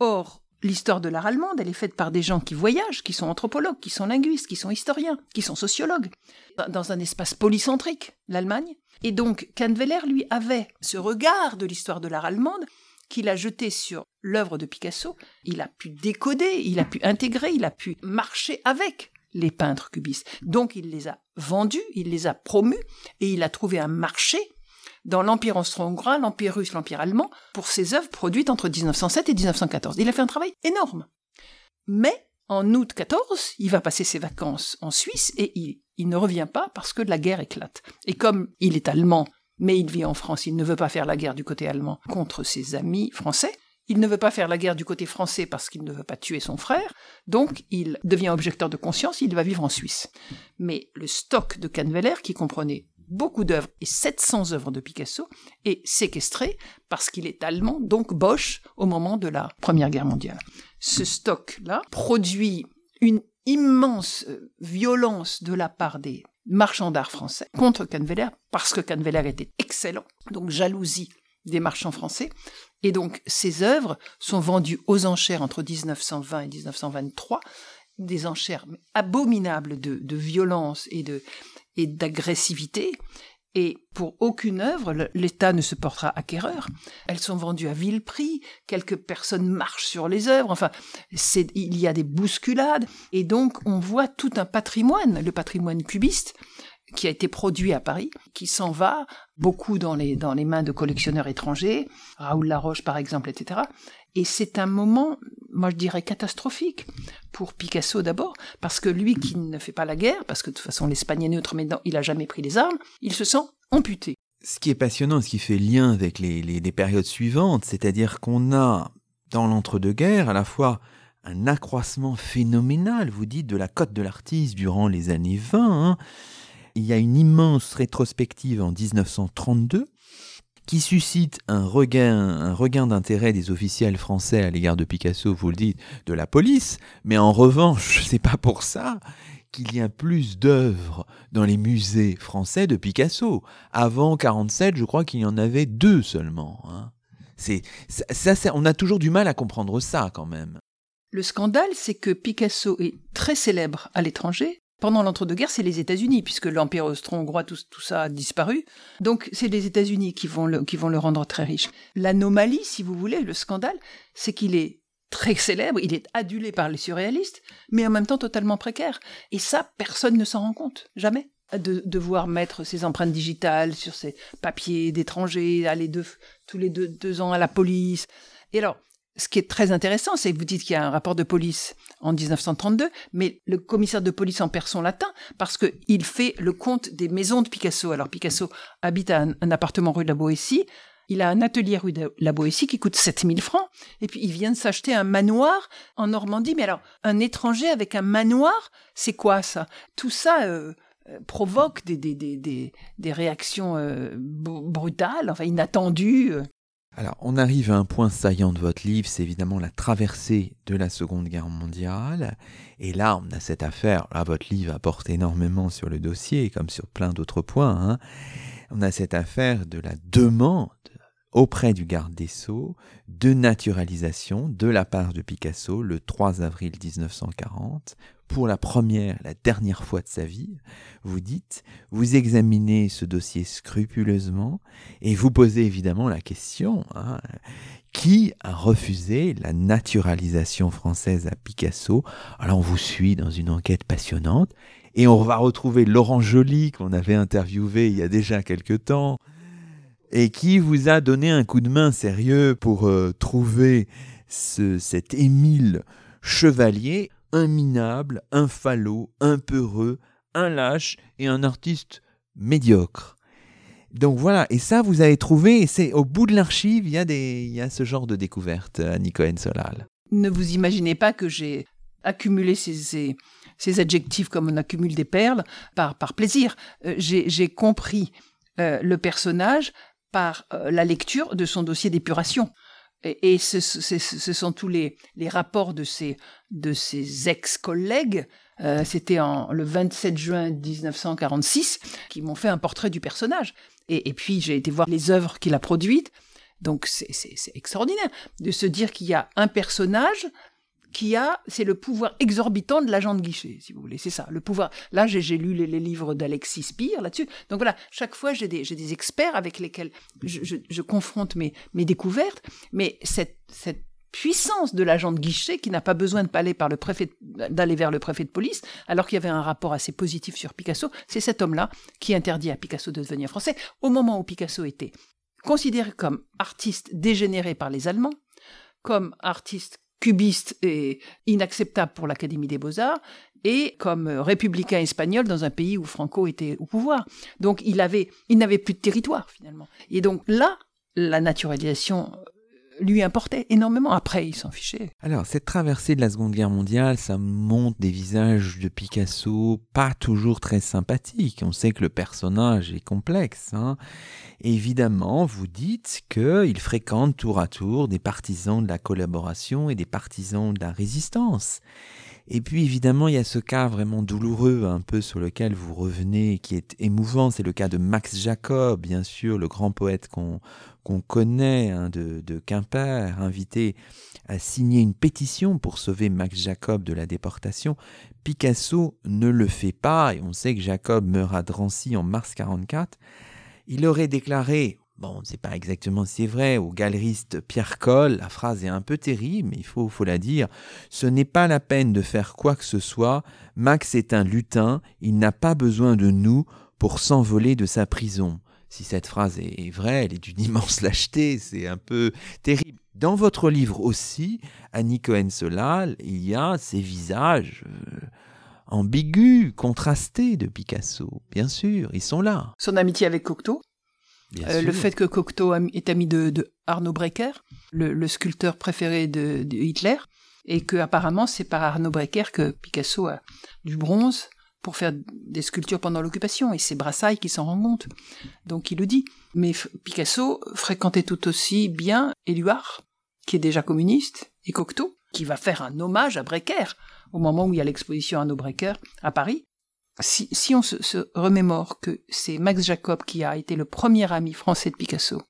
Or, l'histoire de l'art allemande, elle est faite par des gens qui voyagent, qui sont anthropologues, qui sont linguistes, qui sont historiens, qui sont sociologues, dans un espace polycentrique, l'Allemagne. Et donc, Kahnweiler, lui, avait ce regard de l'histoire de l'art allemande qu'il a jeté sur l'œuvre de Picasso. Il a pu décoder, il a pu intégrer, il a pu marcher avec les peintres cubistes. Donc, il les a vendus, il les a promus, et il a trouvé un marché dans l'Empire austro-hongrois, l'Empire russe, l'Empire allemand, pour ses œuvres produites entre 1907 et 1914. Il a fait un travail énorme. Mais, en août 14, il va passer ses vacances en Suisse et il, ne revient pas parce que la guerre éclate. Et comme il est allemand, mais il vit en France, il ne veut pas faire la guerre du côté allemand contre ses amis français, il ne veut pas faire la guerre du côté français parce qu'il ne veut pas tuer son frère, donc il devient objecteur de conscience, il va vivre en Suisse. Mais le stock de Canveller, qui comprenait beaucoup d'œuvres et 700 œuvres de Picasso est séquestré parce qu'il est allemand, donc Bosch, au moment de la Première Guerre mondiale. Ce stock-là produit une immense euh, violence de la part des marchands d'art français contre Canveller parce que Canveller était excellent, donc jalousie des marchands français. Et donc ces œuvres sont vendues aux enchères entre 1920 et 1923, des enchères abominables de, de violence et de, et d'agressivité. Et pour aucune œuvre, l'État ne se portera acquéreur. Elles sont vendues à vil prix, quelques personnes marchent sur les œuvres, enfin, il y a des bousculades, et donc on voit tout un patrimoine, le patrimoine cubiste, qui a été produit à Paris, qui s'en va, beaucoup dans les, dans les mains de collectionneurs étrangers, Raoul Laroche par exemple, etc. Et c'est un moment, moi je dirais catastrophique pour Picasso d'abord, parce que lui qui ne fait pas la guerre, parce que de toute façon l'Espagne est neutre, mais il a jamais pris les armes, il se sent amputé. Ce qui est passionnant, ce qui fait lien avec les périodes suivantes, c'est-à-dire qu'on a dans l'entre-deux-guerres à la fois un accroissement phénoménal, vous dites, de la cote de l'artiste durant les années 20. Hein. Il y a une immense rétrospective en 1932 qui suscite un regain, d'intérêt des officiels français à l'égard de Picasso, vous le dites, de la police. Mais en revanche, c'est pas pour ça qu'il y a plus d'œuvres dans les musées français de Picasso. Avant 47, je crois qu'il y en avait deux seulement. Hein. C'est ça, ça, on a toujours du mal à comprendre ça quand même. Le scandale, c'est que Picasso est très célèbre à l'étranger, pendant l'entre-deux-guerres, c'est les États-Unis, puisque l'Empire austro-hongrois, tout, ça a disparu. Donc, c'est les États-Unis qui vont le, rendre très riche. L'anomalie, si vous voulez, le scandale, c'est qu'il est très célèbre, il est adulé par les surréalistes, mais en même temps totalement précaire. Et ça, personne ne s'en rend compte, jamais. De devoir mettre ses empreintes digitales sur ses papiers d'étrangers, aller tous les deux ans à la police. Et alors, ce qui est très intéressant, c'est que vous dites qu'il y a un rapport de police en 1932, mais le commissaire de police en perd son latin parce qu'il fait le compte des maisons de Picasso. Alors Picasso habite à un, appartement rue de la Boétie, il a un atelier rue de la Boétie qui coûte 7000 francs, et puis il vient de s'acheter un manoir en Normandie. Mais alors, un étranger avec un manoir, c'est quoi ça? Tout ça... Euh, euh, provoque des, des, des, des, réactions euh, brutales, enfin inattendues. Alors, on arrive à un point saillant de votre livre, c'est évidemment la traversée de la Seconde Guerre mondiale. Et là, on a cette affaire, là, votre livre apporte énormément sur le dossier, comme sur plein d'autres points. Hein. On a cette affaire de la demande auprès du garde des Sceaux de naturalisation de la part de Picasso le 3 avril 1940 pour la première, la dernière fois de sa vie, vous dites, vous examinez ce dossier scrupuleusement et vous posez évidemment la question, hein, qui a refusé la naturalisation française à Picasso? Alors on vous suit dans une enquête passionnante et on va retrouver Laurent Joly qu'on avait interviewé il y a déjà quelque temps et qui vous a donné un coup de main sérieux pour euh, trouver ce, cet Émile Chevalier un minable, un falot, un peureux, un lâche et un artiste médiocre. Donc voilà, et ça vous avez trouvé, et c'est au bout de l'archive, il y, a ce genre de découverte, Annie Solal. Ne vous imaginez pas que j'ai accumulé ces, ces, adjectifs comme on accumule des perles par, plaisir. Euh, j'ai compris euh, le personnage par euh, la lecture de son dossier d'épuration et, ce, sont tous les, rapports de ses, de ses ex-collègues, euh, c'était le 27 juin 1946, qui m'ont fait un portrait du personnage. Et, et puis j'ai été voir les œuvres qu'il a produites. Donc c'est extraordinaire de se dire qu'il y a un personnage qui a, c'est le pouvoir exorbitant de l'agent de guichet, si vous voulez. C'est ça, le pouvoir. Là, j'ai lu les, livres d'Alexis Spire là-dessus. Donc voilà, chaque fois, j'ai des, experts avec lesquels je, confronte mes, découvertes, mais cette, cette puissance de l'agent de guichet qui n'a pas besoin de aller par le préfet d'aller vers le préfet de police alors qu'il y avait un rapport assez positif sur Picasso c'est cet homme-là qui interdit à Picasso de devenir français au moment où Picasso était considéré comme artiste dégénéré par les Allemands comme artiste cubiste et inacceptable pour l'Académie des beaux-arts, et comme républicain espagnol dans un pays où Franco était au pouvoir. Donc il avait, il n'avait plus de territoire finalement. Et donc là, la naturalisation lui importait énormément. Après, il s'en fichait. Alors, cette traversée de la Seconde Guerre mondiale, ça montre des visages de Picasso pas toujours très sympathiques. On sait que le personnage est complexe. Hein. Évidemment, vous dites qu'il fréquente tour à tour des partisans de la collaboration et des partisans de la résistance. Et puis évidemment, il y a ce cas vraiment douloureux, un peu sur lequel vous revenez, qui est émouvant, c'est le cas de Max Jacob, bien sûr, le grand poète qu'on connaît hein, de, de, Quimper, invité à signer une pétition pour sauver Max Jacob de la déportation, Picasso ne le fait pas, et on sait que Jacob meurt à Drancy en mars 44. Il aurait déclaré, bon, on ne sait pas exactement si c'est vrai, au galeriste Pierre Coll, la phrase est un peu terrible, mais il faut, faut la dire, ce n'est pas la peine de faire quoi que ce soit, Max est un lutin, il n'a pas besoin de nous pour s'envoler de sa prison. Si cette phrase est vraie, elle est d'une immense lâcheté, c'est un peu terrible. Dans votre livre aussi, Annie Cohen-Solal, il y a ces visages euh, ambigus, contrastés de Picasso. Bien sûr, ils sont là. Son amitié avec Cocteau, euh, le fait que Cocteau est ami de, de Arnaud Brecker, le, le sculpteur préféré de, de Hitler, et que apparemment c'est par Arnaud Brecker que Picasso a du bronze pour faire des sculptures pendant l'occupation, et c'est Brassailles qui s'en rend compte. Donc il le dit. Mais Picasso fréquentait tout aussi bien Éluard, qui est déjà communiste, et Cocteau, qui va faire un hommage à Brecker au moment où il y a l'exposition Arnaud Brecker à Paris. Si, si on se, se remémore que c'est Max Jacob qui a été le premier ami français de Picasso,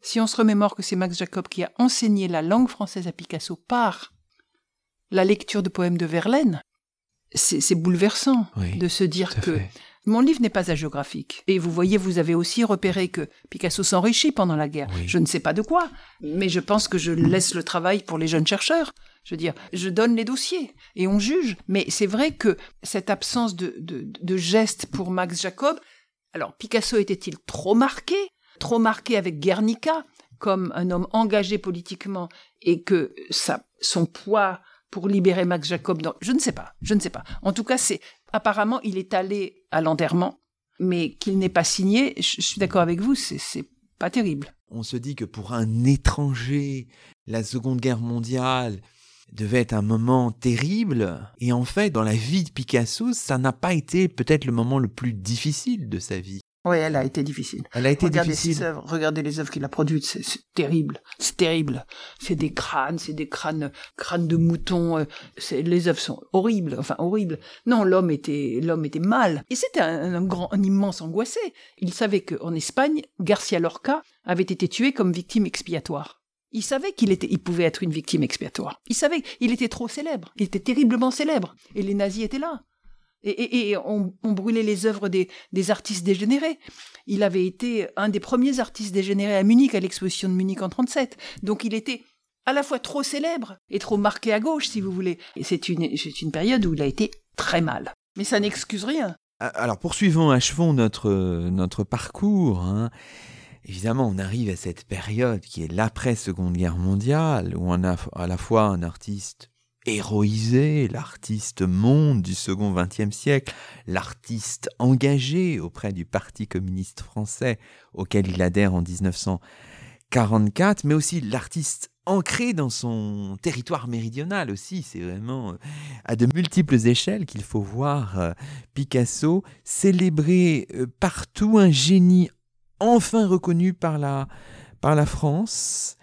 si on se remémore que c'est Max Jacob qui a enseigné la langue française à Picasso par la lecture de poèmes de Verlaine, c'est bouleversant Oui, de se dire que fait. mon livre n'est pas agéographique. Et vous voyez, vous avez aussi repéré que Picasso s'enrichit pendant la guerre. Oui. Je ne sais pas de quoi, mais je pense que je laisse le travail pour les jeunes chercheurs. Je veux dire, je donne les dossiers et on juge. Mais c'est vrai que cette absence de, de, de geste pour Max Jacob, alors Picasso était-il trop marqué Trop marqué avec Guernica comme un homme engagé politiquement et que ça, son poids pour libérer Max Jacob, je ne sais pas, je ne sais pas. En tout cas, c'est apparemment il est allé à l'enterrement, mais qu'il n'ait pas signé. Je, je suis d'accord avec vous, c'est pas terrible. On se dit que pour un étranger, la Seconde Guerre mondiale devait être un moment terrible. Et en fait, dans la vie de Picasso, ça n'a pas été peut-être le moment le plus difficile de sa vie. Oui, elle a été difficile. Elle a été Regardez difficile. ses œuvres, regardez les œuvres qu'il a produites, c'est terrible, c'est terrible. C'est des crânes, c'est des crânes, crânes de moutons. euh, les œuvres sont horribles, enfin horribles. Non, l'homme était, l'homme était mal. Et c'était un, un grand, un immense angoissé. Il savait qu'en Espagne, Garcia Lorca avait été tué comme victime expiatoire. Il savait qu'il était, il pouvait être une victime expiatoire. Il savait, il était trop célèbre. Il était terriblement célèbre. Et les nazis étaient là. Et, et, on, brûlait les œuvres des, artistes dégénérés. Il avait été un des premiers artistes dégénérés à Munich, à l'exposition de Munich en 37. Donc il était à la fois trop célèbre et trop marqué à gauche, si vous voulez. Et c'est une, période où il a été très mal. Mais ça n'excuse rien. Ah, Alors poursuivons, achevons notre, notre parcours. hein. Évidemment, on arrive à cette période qui est l'après-seconde guerre mondiale, où on a à la fois un artiste héroïsé, l'artiste monde du second XXe siècle, l'artiste engagé auprès du Parti communiste français auquel il adhère en 1944, mais aussi l'artiste ancré dans son territoire méridional aussi. C'est vraiment euh, à de multiples échelles qu'il faut voir euh, Picasso célébrer euh, partout un génie enfin reconnu par la, France.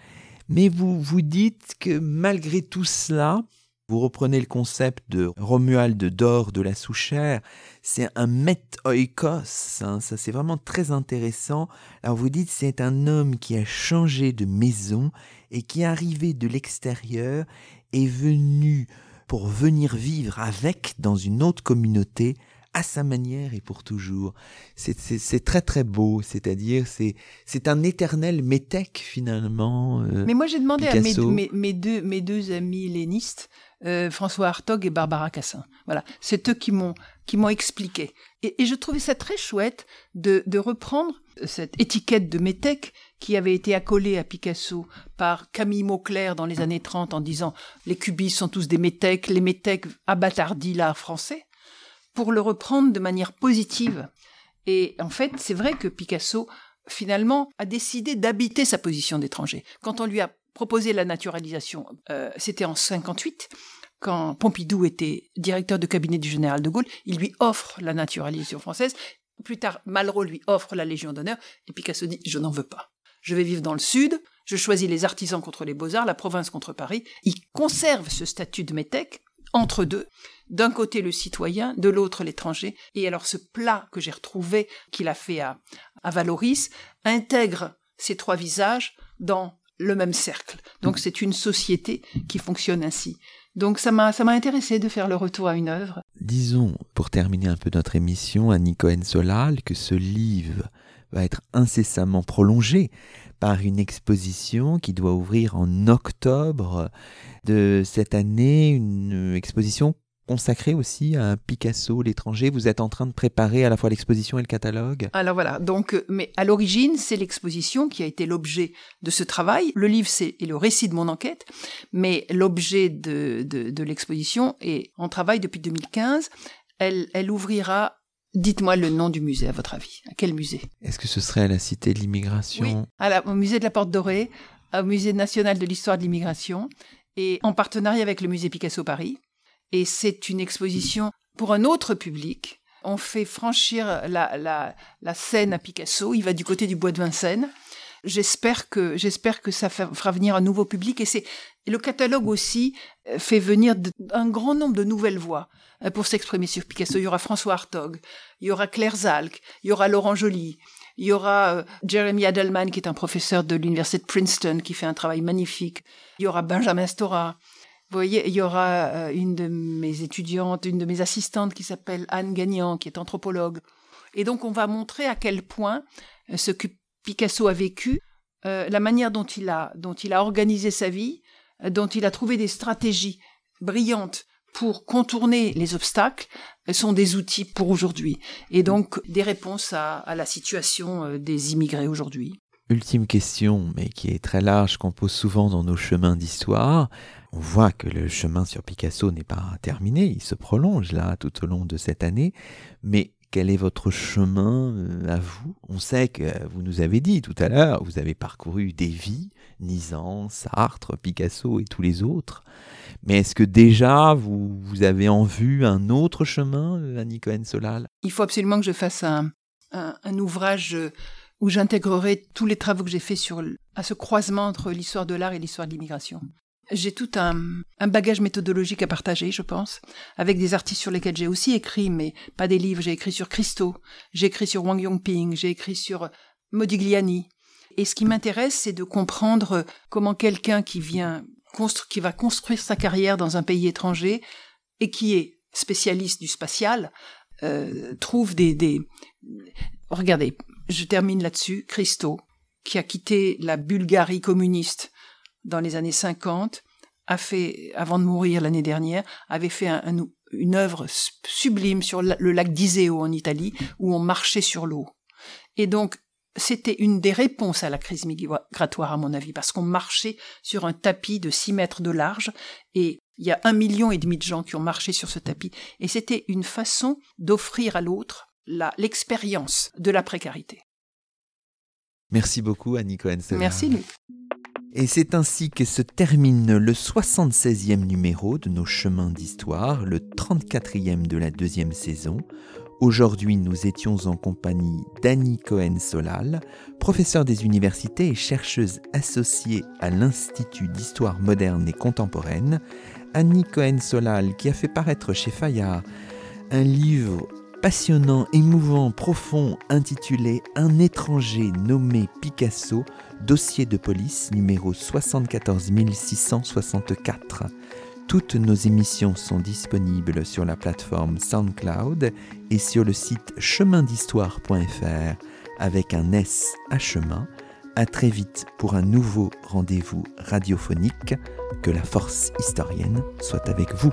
Mais vous vous dites que malgré tout cela, vous reprenez le concept de Romuald Dor de la Souchère, c'est un met oikos, hein, ça c'est vraiment très intéressant. Alors vous dites c'est un homme qui a changé de maison et qui est arrivé de l'extérieur est venu pour venir vivre avec dans une autre communauté à sa manière et pour toujours. C'est- très très beau, c'est-à-dire c'est un éternel métèque finalement. euh, Mais moi, j'ai demandé à mes, Picasso. mes, mes deux, mes deux amis lénistes, euh, François Hartog et Barbara Cassin. Voilà, c'est eux qui m'ont qui m'ont expliqué. Et, et je trouvais ça très chouette de, de reprendre cette étiquette de métèque qui avait été accolée à Picasso par Camille Mauclair dans les années 30 en disant les cubistes sont tous des métèques, les métèques abâtardissent l'art français, pour le reprendre de manière positive. Et en fait, c'est vrai que Picasso, finalement, a décidé d'habiter sa position d'étranger. Quand on lui a proposé la naturalisation, euh, c'était en 58, quand Pompidou était directeur de cabinet du général de Gaulle, il lui offre la naturalisation française. Plus tard, Malraux lui offre la Légion d'honneur, et Picasso dit Je n'en veux pas. Je vais vivre dans le Sud, je choisis les artisans contre les beaux-arts, la province contre Paris. Il conserve ce statut de métèque entre deux. D'un côté le citoyen, de l'autre l'étranger. Et alors ce plat que j'ai retrouvé, qu'il a fait à, à Valoris, intègre ces trois visages dans le même cercle. Donc c'est une société qui fonctionne ainsi. Donc ça m'a ça m'a intéressé de faire le retour à une œuvre. Disons, pour terminer un peu notre émission, à Cohen Solal, que ce livre va être incessamment prolongé par une exposition qui doit ouvrir en octobre de cette année, une exposition consacrée aussi à Picasso, l'étranger. Vous êtes en train de préparer à la fois l'exposition et le catalogue. Alors voilà, donc, euh, mais à l'origine, c'est l'exposition qui a été l'objet de ce travail. Le livre, c'est le récit de mon enquête, mais l'objet de, de, l'exposition est en travail depuis 2015. Elle, elle ouvrira Dites-moi le nom du musée, à votre avis. À quel musée Est-ce que ce serait à la Cité de l'immigration? Oui, au musée de la Porte Dorée, au musée national de l'histoire de l'immigration, et en partenariat avec le musée Picasso Paris. Et c'est une exposition pour un autre public. On fait franchir la, la, la Seine à Picasso. Il va du côté du bois de Vincennes. J'espère que j'espère que ça fera venir un nouveau public et c'est le catalogue aussi euh, fait venir un grand nombre de nouvelles voix. Euh, pour s'exprimer sur Picasso. Il y aura François Hartog, il y aura Claire Zalk, il y aura Laurent Joly, il y aura euh, Jeremy Adelman, qui est un professeur de l'université de Princeton, qui fait un travail magnifique. Il y aura Benjamin Stora. Vous voyez, il y aura euh, une de mes étudiantes, une de mes assistantes qui s'appelle Anne Gagnant, qui est anthropologue. Et donc, on va montrer à quel point ce que Picasso a vécu, la manière dont il a, dont il a organisé sa vie, dont il a trouvé des stratégies brillantes pour contourner les obstacles sont des outils pour aujourd'hui et donc des réponses à, la situation euh, des immigrés aujourd'hui. Ultime question, mais qui est très large, qu'on pose souvent dans nos chemins d'histoire. On voit que le chemin sur Picasso n'est pas terminé, il se prolonge là tout au long de cette année, mais quel est votre chemin euh, à vous? On sait que vous nous avez dit tout à l'heure, vous avez parcouru des vies, Nizan, Sartre, Picasso et tous les autres. Mais est-ce que déjà vous, vous, avez en vue un autre chemin, euh, Annie Cohen-Solal? Il faut absolument que je fasse un, un, ouvrage euh, où j'intégrerai tous les travaux que j'ai faits sur, à ce croisement entre l'histoire de l'art et l'histoire de l'immigration. J'ai tout un, un, bagage méthodologique à partager, je pense, avec des artistes sur lesquels j'ai aussi écrit, mais pas des livres. J'ai écrit sur Christo, j'ai écrit sur Wang Yongping, j'ai écrit sur Modigliani. Et ce qui m'intéresse, c'est de comprendre comment quelqu'un qui vient, qui va construire sa carrière dans un pays étranger et qui est spécialiste du spatial, euh, trouve des, des... Regardez, je termine là-dessus. Christo, qui a quitté la Bulgarie communiste dans les années 50, a fait, avant de mourir l'année dernière, avait fait une œuvre sublime sur le lac d'Iseo en Italie, où on marchait sur l'eau. Et donc, c'était une des réponses à la crise migratoire, à mon avis, parce qu'on marchait sur un tapis de 6 mètres de large, et il y a un million et demi de gens qui ont marché sur ce tapis. Et c'était une façon d'offrir à l'autre l'expérience de la précarité. Merci beaucoup, Annie Cohen. Merci, Luc. Et c'est ainsi que se termine le 76e numéro de nos chemins d'histoire, le 34e de la deuxième saison. Aujourd'hui, nous étions en compagnie d'Annie Cohen-Solal, professeure des universités et chercheuse associée à l'Institut d'histoire moderne et contemporaine. Annie Cohen-Solal qui a fait paraître chez Fayard un livre passionnant, émouvant, profond, intitulé Un étranger nommé Picasso, dossier de police numéro 74 664. Toutes nos émissions sont disponibles sur la plateforme SoundCloud et sur le site chemindhistoire.fr avec un S à chemin. À très vite pour un nouveau rendez-vous radiophonique. Que la force historienne soit avec vous.